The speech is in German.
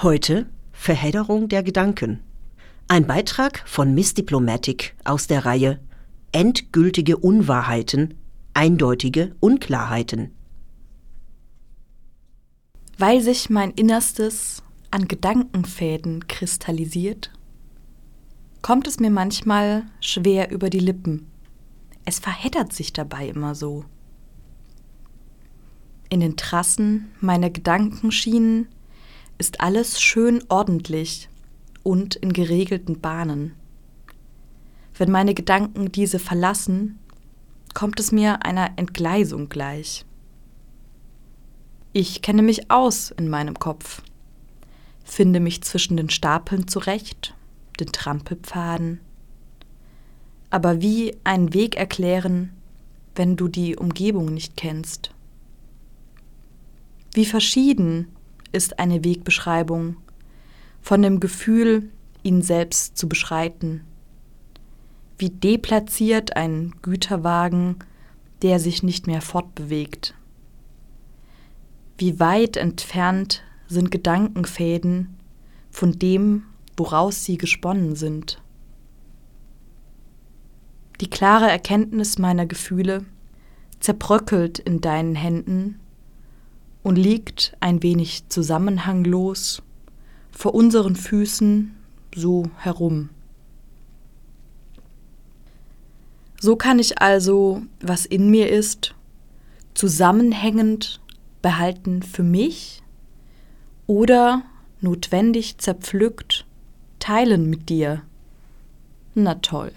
Heute Verhedderung der Gedanken. Ein Beitrag von Miss Diplomatic aus der Reihe Endgültige Unwahrheiten, eindeutige Unklarheiten. Weil sich mein Innerstes an Gedankenfäden kristallisiert, kommt es mir manchmal schwer über die Lippen. Es verheddert sich dabei immer so. In den Trassen meiner Gedankenschienen ist alles schön ordentlich und in geregelten Bahnen. Wenn meine Gedanken diese verlassen, kommt es mir einer Entgleisung gleich. Ich kenne mich aus in meinem Kopf, finde mich zwischen den Stapeln zurecht, den Trampelpfaden. Aber wie einen Weg erklären, wenn du die Umgebung nicht kennst? Wie verschieden ist eine Wegbeschreibung von dem Gefühl, ihn selbst zu beschreiten. Wie deplatziert ein Güterwagen, der sich nicht mehr fortbewegt. Wie weit entfernt sind Gedankenfäden von dem, woraus sie gesponnen sind. Die klare Erkenntnis meiner Gefühle zerbröckelt in deinen Händen und liegt ein wenig zusammenhanglos vor unseren Füßen so herum. So kann ich also, was in mir ist, zusammenhängend behalten für mich oder notwendig zerpflückt teilen mit dir. Na toll.